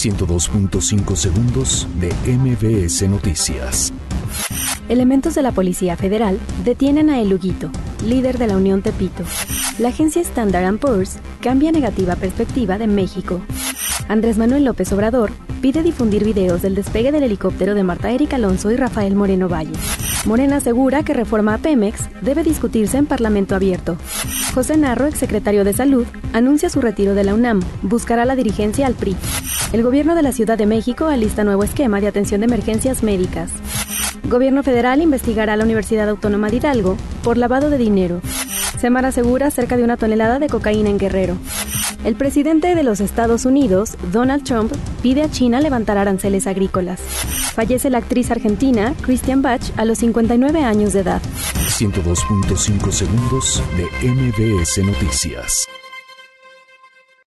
102.5 segundos de MBS Noticias. Elementos de la Policía Federal detienen a El Huguito, líder de la Unión Tepito. La agencia Standard Poor's cambia negativa perspectiva de México. Andrés Manuel López Obrador pide difundir videos del despegue del helicóptero de Marta Erika Alonso y Rafael Moreno Valle. Morena asegura que reforma a Pemex debe discutirse en Parlamento abierto. José Narro, exsecretario de Salud, anuncia su retiro de la UNAM, buscará la dirigencia al PRI. El gobierno de la Ciudad de México alista nuevo esquema de atención de emergencias médicas. Gobierno federal investigará a la Universidad Autónoma de Hidalgo por lavado de dinero. Semana asegura cerca de una tonelada de cocaína en Guerrero. El presidente de los Estados Unidos, Donald Trump, pide a China levantar aranceles agrícolas. Fallece la actriz argentina Christian Bach a los 59 años de edad. 102.5 segundos de MBS Noticias.